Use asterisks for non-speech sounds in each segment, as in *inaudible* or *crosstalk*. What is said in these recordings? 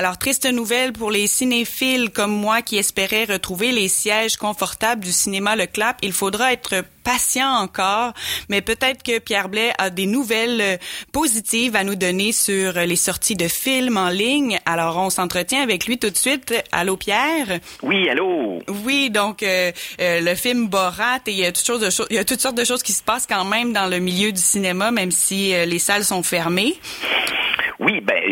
Alors, triste nouvelle pour les cinéphiles comme moi qui espéraient retrouver les sièges confortables du cinéma Le Clap. Il faudra être patient encore, mais peut-être que Pierre Blais a des nouvelles euh, positives à nous donner sur les sorties de films en ligne. Alors, on s'entretient avec lui tout de suite. Allô, Pierre? Oui, allô? Oui, donc euh, euh, le film Borat, et il y, a toutes de il y a toutes sortes de choses qui se passent quand même dans le milieu du cinéma, même si les salles sont fermées. Oui, ben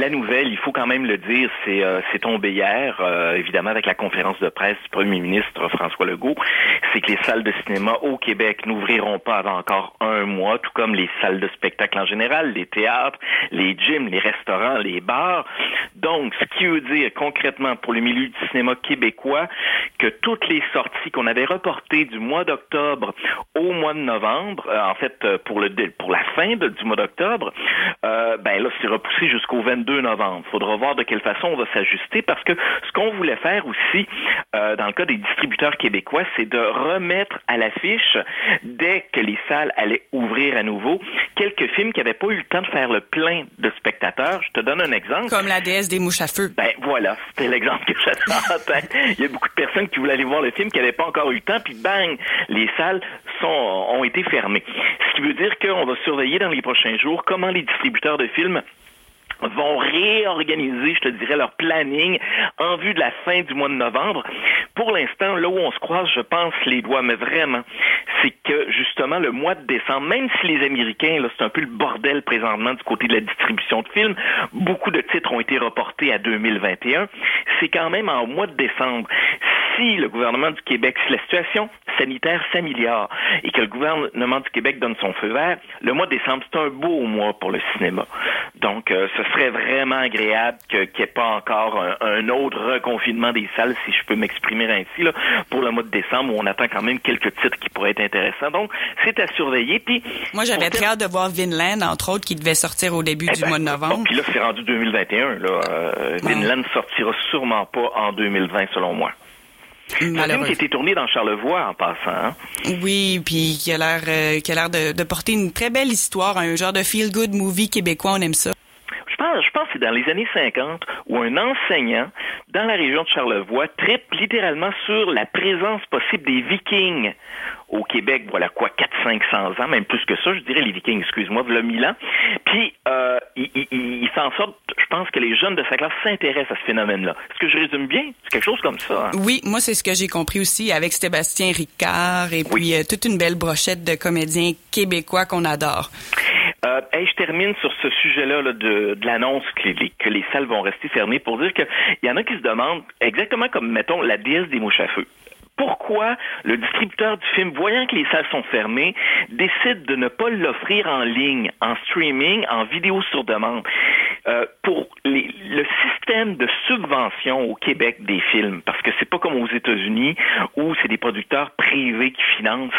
la nouvelle, il faut quand même le dire, c'est euh, tombé hier, euh, évidemment avec la conférence de presse du Premier ministre François Legault, c'est que les salles de cinéma au Québec n'ouvriront pas avant encore un mois, tout comme les salles de spectacle en général, les théâtres, les gyms, les restaurants, les bars. Donc, ce qui veut dire concrètement pour le milieu du cinéma québécois que toutes les sorties qu'on avait reportées du mois d'octobre au mois de novembre, euh, en fait pour le pour la fin du mois d'octobre, ben là c'est repoussé jusqu'au 22 novembre. Il faudra voir de quelle façon on va s'ajuster parce que ce qu'on voulait faire aussi, euh, dans le cas des distributeurs québécois, c'est de remettre à l'affiche, dès que les salles allaient ouvrir à nouveau, quelques films qui n'avaient pas eu le temps de faire le plein de spectateurs. Je te donne un exemple. Comme la déesse des mouches à feu. Ben voilà, c'était l'exemple que j'avais en tête. Il y a beaucoup de personnes qui voulaient aller voir le film qui n'avaient pas encore eu le temps, puis bang, les salles sont, ont été fermées. Ce qui veut dire qu'on va surveiller dans les prochains jours comment les distributeurs de films vont réorganiser, je te dirais, leur planning en vue de la fin du mois de novembre. Pour l'instant, là où on se croise, je pense, les doigts, mais vraiment, c'est que justement le mois de décembre, même si les Américains, là, c'est un peu le bordel présentement du côté de la distribution de films, beaucoup de titres ont été reportés à 2021, c'est quand même en mois de décembre si le gouvernement du Québec, si la situation sanitaire s'améliore et que le gouvernement du Québec donne son feu vert, le mois de décembre, c'est un beau mois pour le cinéma. Donc, euh, ce serait vraiment agréable qu'il n'y ait pas encore un, autre reconfinement des salles, si je peux m'exprimer ainsi, là, pour le mois de décembre, où on attend quand même quelques titres qui pourraient être intéressants. Donc, c'est à surveiller. Puis, Moi, j'avais très hâte de voir Vinland, entre autres, qui devait sortir au début eh du ben, mois de novembre. puis là, c'est rendu 2021. Là. Euh, Vinland sortira sûrement pas en 2020, selon moi. C'est un film qui a été tourné dans Charlevoix en passant. Hein? Oui, puis qui a l'air euh, qui a l'air de, de, porter une très belle histoire, un genre de feel good movie québécois, on aime ça. Je pense, je pense que c'est dans les années 50 où un enseignant dans la région de Charlevoix tripe littéralement sur la présence possible des Vikings au Québec, voilà quoi, 400-500 ans, même plus que ça, je dirais les Vikings, excuse-moi, voilà mille ans. Puis, euh, il, il, il s'en sort, je pense que les jeunes de sa classe s'intéressent à ce phénomène-là. Est-ce que je résume bien? C'est quelque chose comme ça. Hein? Oui, moi, c'est ce que j'ai compris aussi avec Sébastien Ricard et puis euh, toute une belle brochette de comédiens québécois qu'on adore. Euh, je termine sur ce sujet-là là, de, de l'annonce que les, que les salles vont rester fermées pour dire qu'il y en a qui se demandent, exactement comme, mettons, la déesse des mouches à feu pourquoi le distributeur du film, voyant que les salles sont fermées, décide de ne pas l'offrir en ligne, en streaming, en vidéo sur demande. Euh, pour les, le système de subvention au Québec des films, parce que c'est pas comme aux États-Unis où c'est des producteurs privés qui financent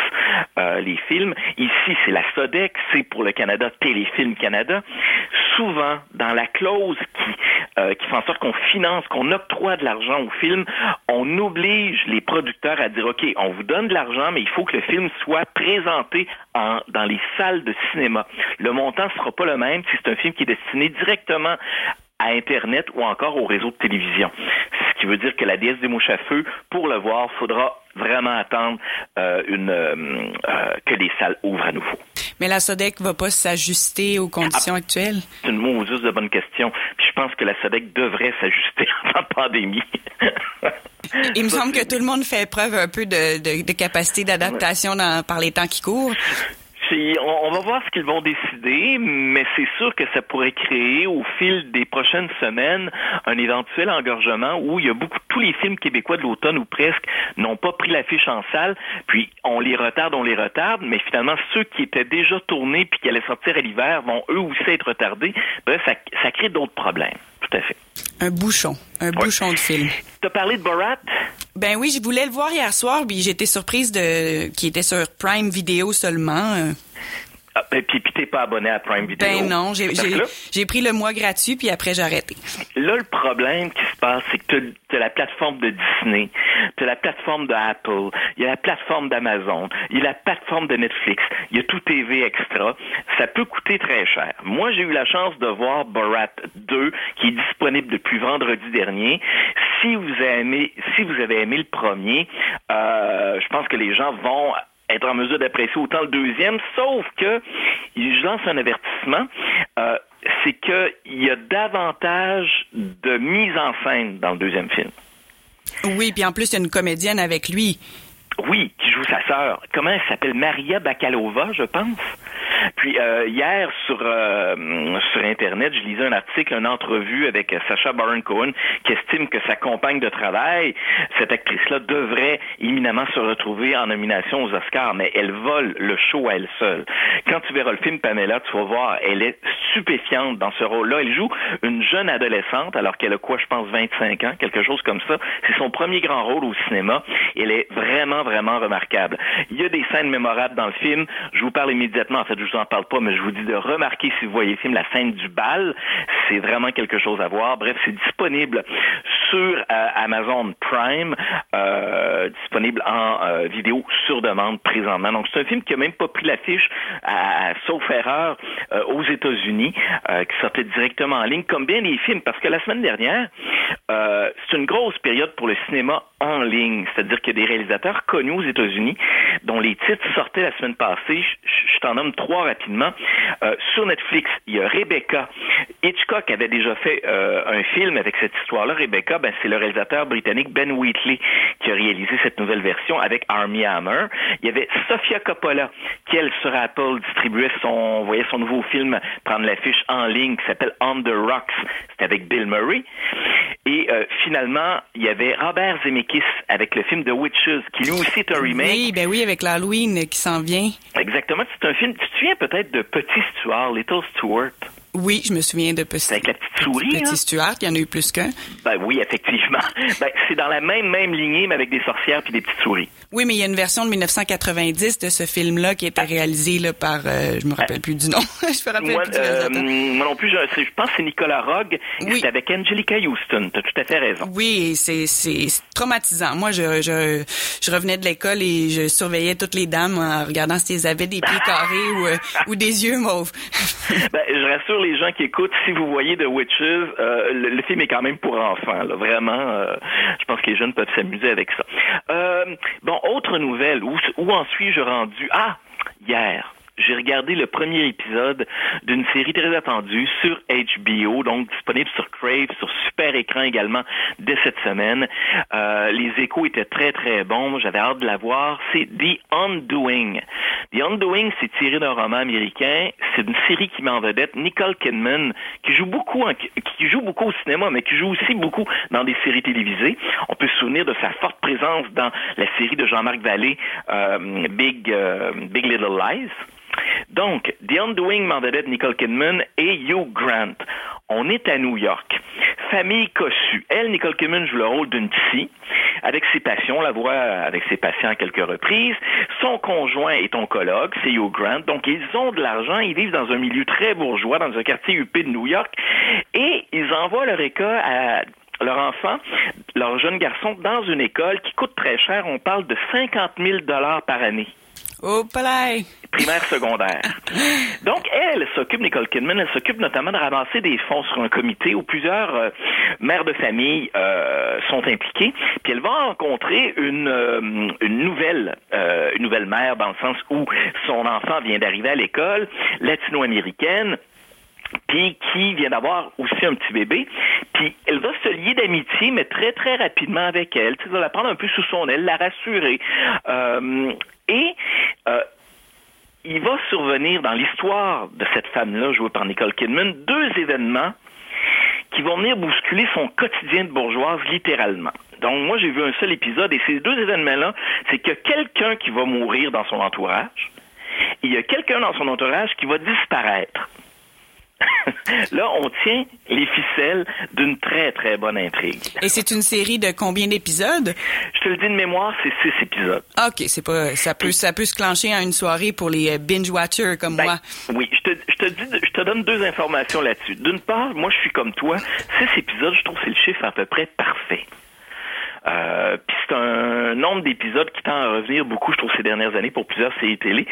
euh, les films. Ici, c'est la SODEC, c'est pour le Canada Téléfilm Canada. Souvent, dans la clause qui, euh, qui fait en sorte qu'on finance, qu'on octroie de l'argent au film, on oblige les producteurs à dire, OK, on vous donne de l'argent, mais il faut que le film soit présenté en, dans les salles de cinéma. Le montant ne sera pas le même si c'est un film qui est destiné directement à Internet ou encore au réseau de télévision. Ce qui veut dire que la déesse des mouches à feu, pour le voir, faudra vraiment attendre euh, une, euh, euh, que les salles ouvrent à nouveau. Mais la SODEC va pas s'ajuster aux conditions ah, actuelles? C'est une mauvaise de bonne question. Puis je pense que la SODEC devrait s'ajuster *laughs* en pandémie. Il me semble que tout le monde fait preuve un peu de, de, de capacité d'adaptation par les temps qui courent on, va voir ce qu'ils vont décider, mais c'est sûr que ça pourrait créer au fil des prochaines semaines un éventuel engorgement où il y a beaucoup tous les films québécois de l'automne ou presque n'ont pas pris l'affiche en salle, puis on les retarde, on les retarde, mais finalement ceux qui étaient déjà tournés puis qui allaient sortir à l'hiver vont eux aussi être retardés. Bref, ça, ça crée d'autres problèmes. Tout à fait. Un bouchon, un bouchon de film. Tu as parlé de Borat? Ben oui, je voulais le voir hier soir, puis j'étais surprise de qu'il était sur Prime Video seulement. Ah, ben, puis, puis t'es pas abonné à Prime Video. Ben non, j'ai pris le mois gratuit, puis après j'ai arrêté. Là, le problème qui se passe, c'est que tu as, la plateforme de Disney, tu as la plateforme de Apple, il y a la plateforme d'Amazon, il y a la plateforme de Netflix, il y a tout TV Extra. Ça peut coûter très cher. Moi, j'ai eu la chance de voir Borat 2, qui est disponible depuis vendredi dernier. Si vous avez aimé, si vous avez aimé le premier, euh, je pense que les gens vont être en mesure d'apprécier autant le deuxième, sauf que je lance un avertissement. Euh, c'est qu'il y a davantage de mise en scène dans le deuxième film. Oui, puis en plus, il y a une comédienne avec lui. Oui, qui joue sa sœur. Comment elle s'appelle? Maria Bakalova, je pense. Puis euh, hier sur euh, sur internet, je lisais un article, une entrevue avec Sacha Baron Cohen qui estime que sa compagne de travail, cette actrice-là, devrait éminemment se retrouver en nomination aux Oscars, mais elle vole le show à elle seule. Quand tu verras le film Pamela, tu vas voir, elle est stupéfiante dans ce rôle-là. Elle joue une jeune adolescente, alors qu'elle a quoi, je pense, 25 ans, quelque chose comme ça. C'est son premier grand rôle au cinéma. Elle est vraiment, vraiment remarquable. Il y a des scènes mémorables dans le film. Je vous parle immédiatement, en fait, je vous en parle pas, mais je vous dis de remarquer si vous voyez le film La scène du bal. C'est vraiment quelque chose à voir. Bref, c'est disponible sur euh, Amazon Prime, euh, disponible en euh, vidéo sur demande présentement. Donc, c'est un film qui a même pas pris l'affiche, à, sauf erreur, aux États-Unis, qui sortait directement en ligne, comme bien les films, parce que la semaine dernière, c'est une grosse période pour le cinéma en ligne, c'est-à-dire qu'il y a des réalisateurs connus aux États-Unis dont les titres sortaient la semaine passée. Je, je t'en nomme trois rapidement. Euh, sur Netflix, il y a Rebecca. Hitchcock avait déjà fait euh, un film avec cette histoire-là. Rebecca, ben, c'est le réalisateur britannique Ben Wheatley qui a réalisé cette nouvelle version avec Army Hammer. Il y avait Sofia Coppola qui, elle, sur Apple, distribuait son, voyait son nouveau film prendre l'affiche en ligne qui s'appelle On the Rocks. C'était avec Bill Murray. Et euh, finalement, il y avait Robert Zemeckis avec le film The Witches, qui lui aussi est un remake. Oui, ben oui, avec l'Halloween qui s'en vient. Exactement. C'est un film. Tu te souviens peut-être de Petit Stuart, Little Stuart? Oui, je me souviens de Petit, Avec la petite souris, Petit hein? Stuart, il y en a eu plus qu'un. Ben oui, effectivement. Ben, c'est dans la même même lignée, mais avec des sorcières puis des petites souris. Oui, mais il y a une version de 1990 de ce film-là qui a été réalisé là, par, euh, je me rappelle plus du nom. *laughs* je me rappelle Moi, plus du euh, moi non plus, je, pense que c'est Nicolas Rogue. Oui. C'est avec Angelica Houston. Tu as tout à fait raison. Oui, c'est traumatisant. Moi, je, je je revenais de l'école et je surveillais toutes les dames en regardant si elles avaient des pieds carrés ou euh, ou des yeux mauves. *laughs* Ben, je rassure les gens qui écoutent, si vous voyez The Witches, euh, le, le film est quand même pour enfants. Là. Vraiment, euh, je pense que les jeunes peuvent s'amuser avec ça. Euh, bon, autre nouvelle, où, où en suis-je rendu? Ah, hier. J'ai regardé le premier épisode d'une série très attendue sur HBO, donc disponible sur Crave, sur Super Écran également dès cette semaine. Euh, les échos étaient très très bons. J'avais hâte de la voir. C'est The Undoing. The Undoing, c'est tiré d'un roman américain. C'est une série qui met en vedette Nicole Kidman, qui joue beaucoup, en- qui joue beaucoup au cinéma, mais qui joue aussi beaucoup dans des séries télévisées. On peut se souvenir de sa forte présence dans la série de Jean-Marc Vallée, euh, Big euh, Big Little Lies. Donc, The Undoing vedette Nicole Kidman et Hugh Grant. On est à New York. Famille cossue. Elle, Nicole Kidman, joue le rôle d'une psy. Avec ses patients, on la voit avec ses patients à quelques reprises. Son conjoint est oncologue, c'est Hugh Grant. Donc, ils ont de l'argent. Ils vivent dans un milieu très bourgeois, dans un quartier huppé de New York. Et ils envoient leur école à leur enfant, leur jeune garçon, dans une école qui coûte très cher. On parle de 50 000 dollars par année Oh, palais. primaire, secondaire. Donc, elle, s'occupe, Nicole Kidman, elle s'occupe notamment de ramasser des fonds sur un comité où plusieurs euh, mères de famille euh, sont impliquées. Puis elle va rencontrer une, euh, une nouvelle euh, une nouvelle mère dans le sens où son enfant vient d'arriver à l'école, latino-américaine puis qui vient d'avoir aussi un petit bébé, puis elle va se lier d'amitié, mais très, très rapidement avec elle. Tu sais, elle va la prendre un peu sous son aile, la rassurer. Euh, et il va survenir dans l'histoire de cette femme-là, jouée par Nicole Kidman, deux événements qui vont venir bousculer son quotidien de bourgeoise littéralement. Donc moi j'ai vu un seul épisode et ces deux événements-là, c'est que quelqu'un qui va mourir dans son entourage, et il y a quelqu'un dans son entourage qui va disparaître. *laughs* là, on tient les ficelles d'une très, très bonne intrigue. Et c'est une série de combien d'épisodes? Je te le dis de mémoire, c'est six épisodes. OK, c'est pas, ça peut, ça peut se clencher en une soirée pour les euh, binge-watchers comme Ben, moi. Oui, je te, je te dis, je te donne deux informations là-dessus. D'une part, moi, je suis comme toi. Six épisodes, je trouve que c'est le chiffre à peu près parfait. Euh, Puis c'est un nombre d'épisodes qui tend à revenir beaucoup, je trouve, ces dernières années pour plusieurs séries télé.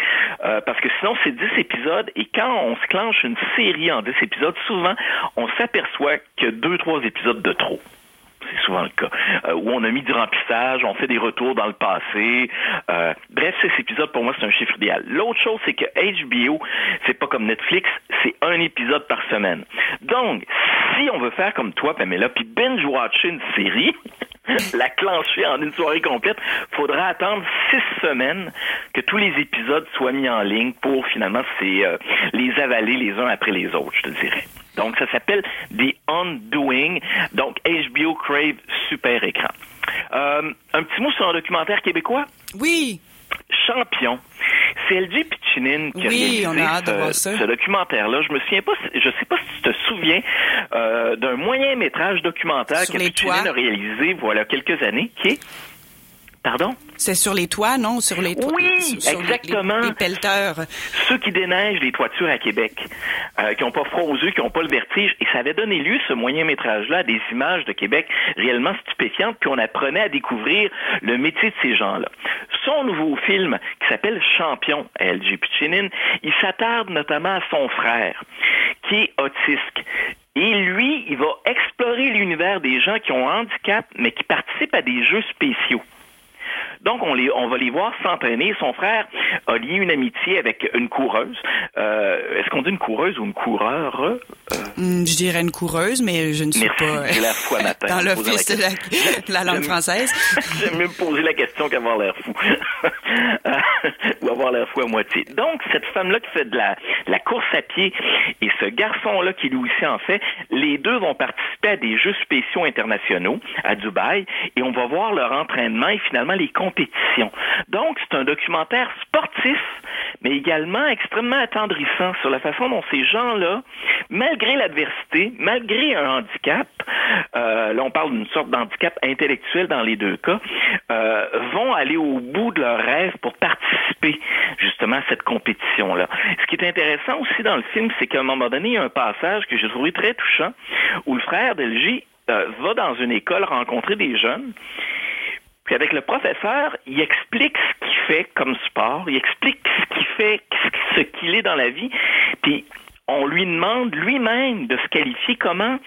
Euh, parce que sinon, c'est 10 épisodes et quand on se clenche une série en 10 épisodes, souvent, on s'aperçoit que deux, trois épisodes de trop. C'est souvent le cas. Euh, où on a mis du remplissage, on fait des retours dans le passé. Euh, bref, ces épisodes, pour moi, c'est un chiffre idéal. L'autre chose, c'est que HBO, c'est pas comme Netflix, c'est un épisode par semaine. Donc, si on veut faire comme toi, Pamela, puis binge-watcher une série, *laughs* *laughs* la clencher en une soirée complète, faudra attendre six semaines que tous les épisodes soient mis en ligne pour finalement euh, les avaler les uns après les autres, je te dirais. Donc, ça s'appelle The Undoing. Donc, HBO Crave Super Écran. Euh, un petit mot sur un documentaire québécois? Oui. Champion. C'est LG Pichinin qui a Oui, réalisé a ce, documentaire-là. Je me souviens pas, je sais pas si tu te souviens euh, d'un moyen métrage documentaire Sur que Pichinin toits. a réalisé voilà quelques années, qui est Pardon? C'est sur les toits, non? Sur les toits. Oui, sur- exactement. Les, les pelleteurs. Ceux qui déneigent les toitures à Québec, euh, qui n'ont pas froid aux yeux, qui n'ont pas le vertige, et ça avait donné lieu, ce moyen métrage-là, à des images de Québec réellement stupéfiantes, puis on apprenait à découvrir le métier de ces gens-là. Son nouveau film, qui s'appelle Champion, à LG Pichinin, il s'attarde notamment à son frère, qui est autiste. Et lui, il va explorer l'univers des gens qui ont un handicap, mais qui participent à des jeux spéciaux. Donc, on, les, on va les voir s'entraîner. Son frère a lié une amitié avec une coureuse. Euh, Est-ce qu'on dit une coureuse ou une coureur? Euh, Hmm, je dirais une coureuse, mais je ne suis Merci, pas fou à matin. dans la l'office de la, la langue française. *laughs* J'aime mieux me poser la question qu'avoir l'air fou. *laughs* Ou avoir l'air fou à moitié. Donc, cette femme-là qui fait de la, de la course à pied et ce garçon-là qui lui aussi en fait, les deux vont participer à des jeux spéciaux internationaux à Dubaï et on va voir leur entraînement et finalement les Donc, c'est un documentaire sportif, mais également extrêmement attendrissant sur la façon dont ces gens-là, malgré l'adversité, malgré un handicap, euh, là on parle d'une sorte d'handicap intellectuel dans les deux cas, euh, vont aller au bout de leur rêve pour participer justement à cette compétition-là. Ce qui est intéressant aussi dans le film, c'est qu'à un moment donné, il y a un passage que j'ai trouvé très touchant où le frère d'Elgie euh, va dans une école rencontrer des jeunes. Puis avec le professeur, il explique ce qu'il fait comme sport, il explique ce qu'il fait, ce qu'il est dans la vie. Puis on lui demande lui-même de se qualifier comment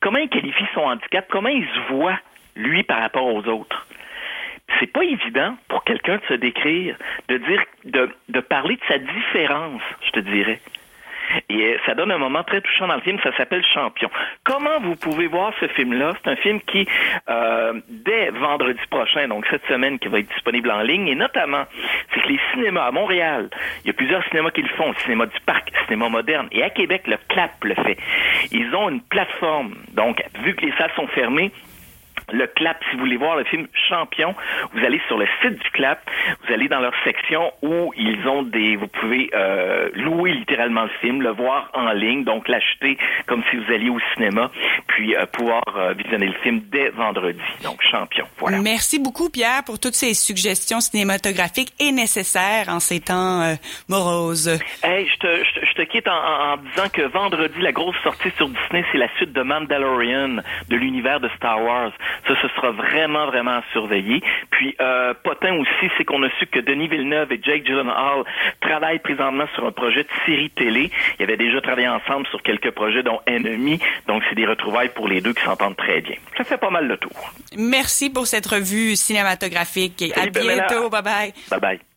comment il qualifie son handicap, comment il se voit lui par rapport aux autres. C'est pas évident pour quelqu'un de se décrire, de dire, de, de parler de sa différence, je te dirais. Et euh, ça donne un moment très touchant dans le film, ça s'appelle Champion. Comment vous pouvez voir ce film-là? C'est un film qui, euh, dès vendredi prochain, donc cette semaine, qui va être disponible en ligne, et notamment, c'est que les cinémas à Montréal, il y a plusieurs cinémas qui le font, cinéma du parc, cinéma moderne, et à Québec, le CLAP le fait. Ils ont une plateforme, donc, vu que les salles sont fermées, le CLAP, si vous voulez voir le film Champion, vous allez sur le site du CLAP, vous allez dans leur section où ils ont des, vous pouvez euh, louer littéralement le film, le voir en ligne, donc l'acheter comme si vous alliez au cinéma, puis euh, pouvoir euh, visionner le film dès vendredi. Donc Champion, voilà. Merci beaucoup, Pierre, pour toutes ces suggestions cinématographiques et nécessaires en ces temps euh, moroses. Hey, je te, je, te quitte en, en- en disant que vendredi, la grosse sortie sur Disney, c'est la suite de Mandalorian, de l'univers de Star Wars. Ça, ce sera vraiment, vraiment à surveiller. Puis, euh, potin aussi, c'est qu'on a su que Denis Villeneuve et Jake Gyllenhaal travaillent présentement sur un projet de série télé. Ils avaient déjà travaillé ensemble sur quelques projets, dont Enemy. Donc, c'est des retrouvailles pour les deux qui s'entendent très bien. Ça fait pas mal le tour. Merci pour cette revue cinématographique et à bientôt. Bye bye. Bye bye.